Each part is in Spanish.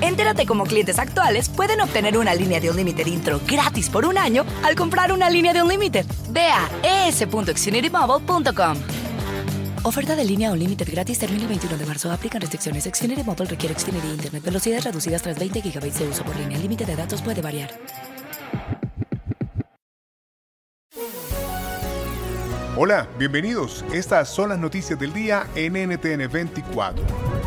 Entérate cómo clientes actuales pueden obtener una línea de un límite intro gratis por un año al comprar una línea de un límite. Ve a es.xfinitymobile.com. Oferta de línea o límite gratis termina el 21 de marzo. Aplican restricciones. Xfinity Mobile requiere Xfinity Internet. Velocidades reducidas tras 20 GB de uso por línea. El límite de datos puede variar. Hola, bienvenidos. Estas son las noticias del día en NTN 24.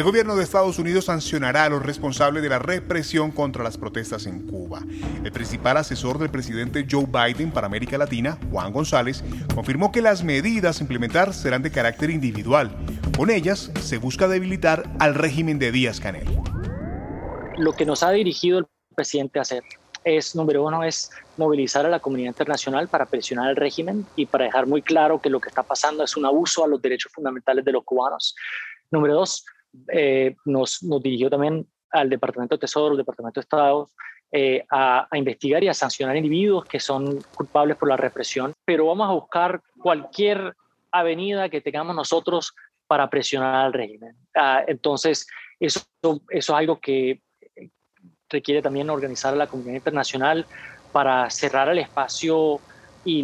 El gobierno de Estados Unidos sancionará a los responsables de la represión contra las protestas en Cuba. El principal asesor del presidente Joe Biden para América Latina, Juan González, confirmó que las medidas a implementar serán de carácter individual. Con ellas se busca debilitar al régimen de Díaz Canel. Lo que nos ha dirigido el presidente a hacer es, número uno, es movilizar a la comunidad internacional para presionar al régimen y para dejar muy claro que lo que está pasando es un abuso a los derechos fundamentales de los cubanos. Número dos, eh, nos, nos, dirigió también al Departamento de Tesoro, al Departamento de Estado, eh, a, investigar y a sancionar individuos que son culpables por la represión, pero vamos a buscar cualquier avenida que tengamos nosotros para presionar al régimen. Ah, entonces, eso, es algo que requiere también organizar a la comunidad internacional para cerrar el espacio y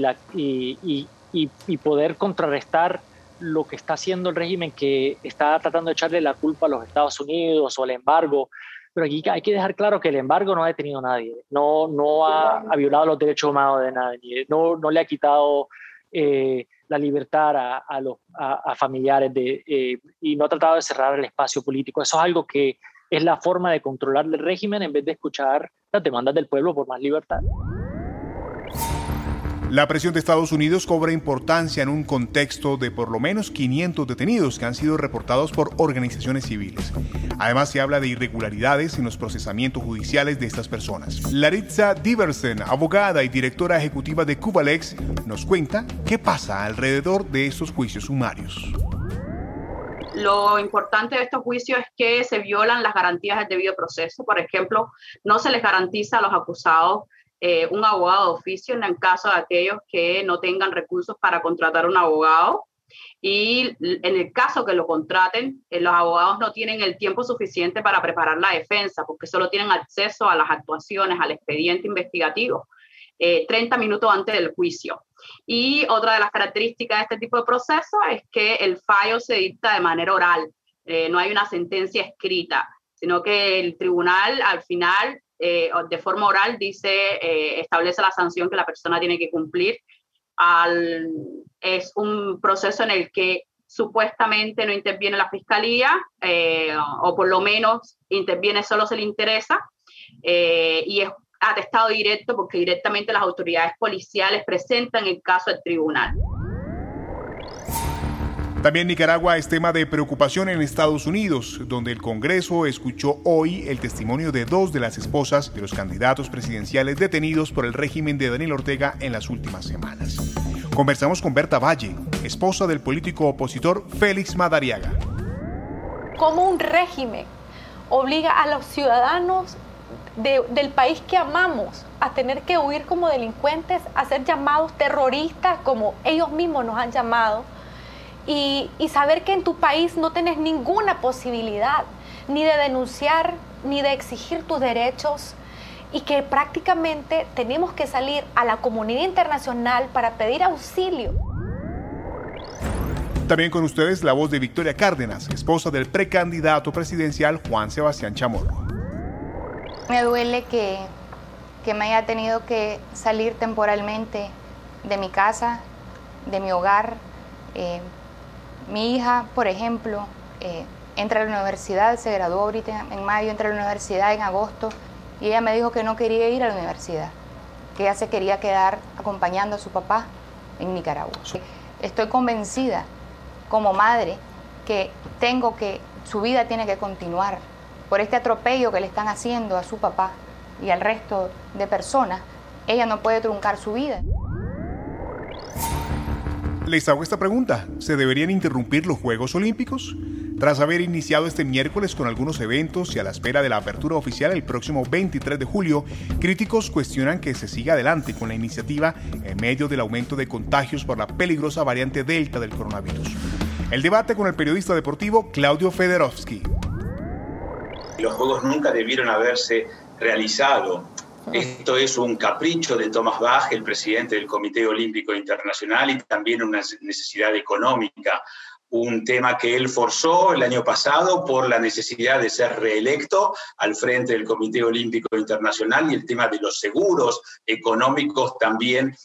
poder contrarrestar lo que está haciendo el régimen que está tratando de echarle la culpa a los Estados Unidos o al embargo. Pero aquí hay que dejar claro que el embargo no ha detenido a nadie, no, no ha, violado los derechos humanos de nadie, no, no le ha quitado eh, la libertad a, a los familiares eh, y no ha tratado de cerrar el espacio político. Eso es algo que es la forma de controlar el régimen en vez de escuchar las demandas del pueblo por más libertad. La presión de Estados Unidos cobra importancia en un contexto de por lo menos 500 detenidos que han sido reportados por organizaciones civiles. Además, se habla de irregularidades en los procesamientos judiciales de estas personas. Laritza Diversen, abogada y directora ejecutiva de Cubalex, nos cuenta qué pasa alrededor de estos juicios sumarios. Lo importante de estos juicios es que se violan las garantías del debido proceso. Por ejemplo, no se les garantiza a los acusados eh, un abogado de oficio en el caso de aquellos que no tengan recursos para contratar un abogado. Y en el caso que lo contraten, eh, los abogados no tienen el tiempo suficiente para preparar la defensa porque solo tienen acceso a las actuaciones, al expediente investigativo, eh, 30 minutos antes del juicio. Y otra de las características de este tipo de proceso es que el fallo se dicta de manera oral, eh, no hay una sentencia escrita, sino que el tribunal al final eh, de forma oral dice, eh, establece la sanción que la persona tiene que cumplir. Al, es un proceso en el que supuestamente no interviene la fiscalía, eh, o por lo menos interviene solo se le interesa, eh, y es atestado directo porque directamente las autoridades policiales presentan el caso al tribunal. También Nicaragua es tema de preocupación en Estados Unidos, donde el Congreso escuchó hoy el testimonio de dos de las esposas de los candidatos presidenciales detenidos por el régimen de Daniel Ortega en las últimas semanas. Conversamos con Berta Valle, esposa del político opositor Félix Madariaga. ¿Cómo un régimen obliga a los ciudadanos de, del país que amamos a tener que huir como delincuentes, a ser llamados terroristas como ellos mismos nos han llamado? Y, y, saber que en tu país no tienes ninguna posibilidad ni de denunciar ni de exigir tus derechos y que prácticamente tenemos que salir a la comunidad internacional para pedir auxilio. También con ustedes la voz de Victoria Cárdenas, esposa del precandidato presidencial Juan Sebastián Chamorro. Me duele que, que me haya tenido que salir temporalmente de mi casa, de mi hogar, eh, mi hija, por ejemplo, eh, entra a la universidad, se graduó ahorita en mayo, entra a la universidad en agosto y ella me dijo que no quería ir a la universidad, que ella se quería quedar acompañando a su papá en Nicaragua. Estoy convencida como madre que tengo que, su vida tiene que continuar por este atropello que le están haciendo a su papá y al resto de personas. Ella no puede truncar su vida. Les hago esta pregunta. ¿Se deberían interrumpir los Juegos Olímpicos? Tras haber iniciado este miércoles con algunos eventos y a la espera de la apertura oficial el próximo 23 de julio, críticos cuestionan que se siga adelante con la iniciativa en medio del aumento de contagios por la peligrosa variante Delta del coronavirus. El debate con el periodista deportivo Claudio Federovsky. Los Juegos nunca debieron haberse realizado esto es un capricho de Thomas Bach, el presidente del Comité Olímpico Internacional, y también una necesidad económica. Un tema que él forzó el año pasado por la necesidad de ser reelecto al frente del Comité Olímpico Internacional y el tema de los seguros económicos también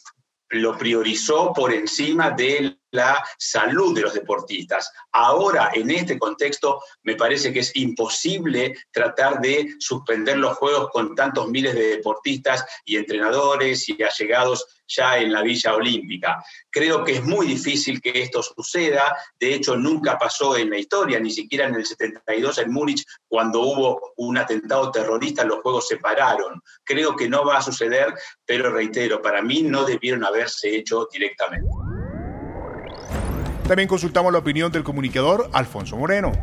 lo priorizó por encima de la salud de los deportistas. Ahora, en este contexto, me parece que es imposible tratar de suspender los Juegos con tantos miles de deportistas y entrenadores y allegados ya en la Villa Olímpica. Creo que es muy difícil que esto suceda, de hecho nunca pasó en la historia, ni siquiera en el 72 en Múnich, cuando hubo un atentado terrorista, los Juegos se pararon. Creo que no va a suceder, pero reitero, para mí no debieron haberse hecho directamente. También consultamos la opinión del comunicador Alfonso Moreno.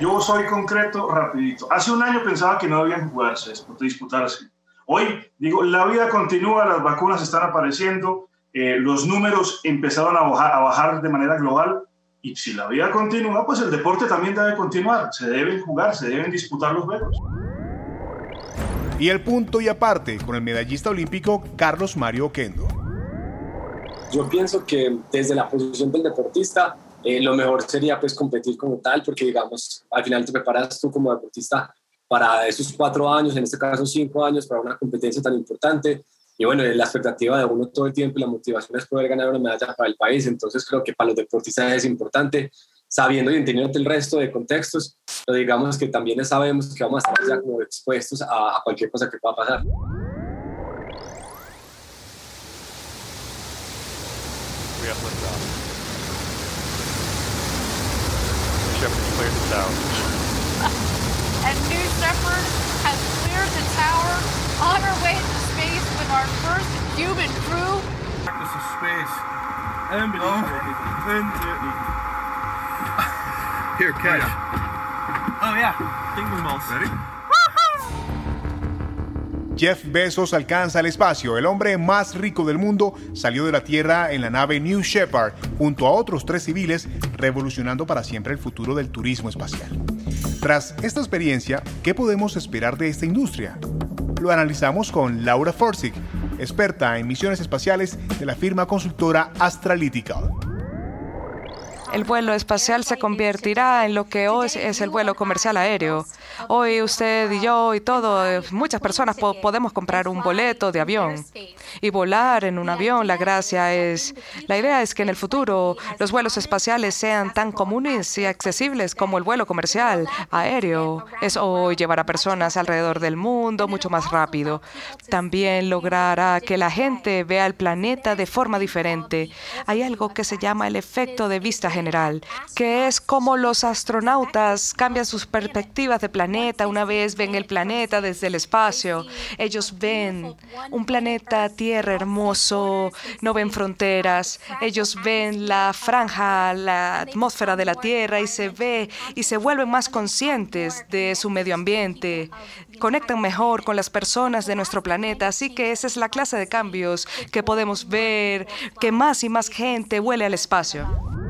Yo soy concreto, rapidito. Hace un año pensaba que no debían jugarse, disputarse. Hoy digo, la vida continúa, las vacunas están apareciendo, eh, los números empezaron a bajar, a bajar de manera global y si la vida continúa, pues el deporte también debe continuar, se deben jugar, se deben disputar los juegos. Y el punto y aparte con el medallista olímpico Carlos Mario Oquendo. Yo pienso que desde la posición del deportista, eh, lo mejor sería pues competir como tal, porque digamos, al final te preparas tú como deportista para esos cuatro años, en este caso cinco años, para una competencia tan importante. Y bueno, la expectativa de uno todo el tiempo y la motivación es poder ganar una medalla para el país. Entonces creo que para los deportistas es importante, sabiendo y entendiendo el resto de contextos, pero digamos que también sabemos que vamos a estar ya como expuestos a, cualquier cosa que pueda pasar. Shepard's cleared the tower. And New Shepard has cleared the tower on our way to space with our first human crew. This is space. Unbelievable. Here, catch. Oh yeah, Dingman balls. Ready? Jeff Bezos alcanza el espacio. El hombre más rico del mundo salió de la Tierra en la nave New Shepard junto a otros tres civiles, revolucionando para siempre el futuro del turismo espacial. Tras esta experiencia, ¿qué podemos esperar de esta industria? Lo analizamos con Laura Forsic, experta en misiones espaciales de la firma consultora Astralytical el vuelo espacial se convertirá en lo que hoy es el vuelo comercial aéreo. Hoy usted y yo y todo, eh, muchas personas podemos comprar un boleto de avión y volar en un avión. La gracia es, la idea es que en el futuro los vuelos espaciales sean tan comunes y accesibles como el vuelo comercial aéreo. Es hoy llevar a personas alrededor del mundo mucho más rápido. También logrará que la gente vea el planeta de forma diferente. Hay algo que se llama el efecto de vista general, que es como los astronautas cambian sus perspectivas de planeta una vez ven el planeta desde el espacio. Ellos ven un planeta Tierra hermoso, no ven fronteras. Ellos ven la franja, la atmósfera de la Tierra y se ve y se vuelven más conscientes de su medio ambiente. Conectan mejor con las personas de nuestro planeta. Así que esa es la clase de cambios que podemos ver, que más y más gente huele al espacio.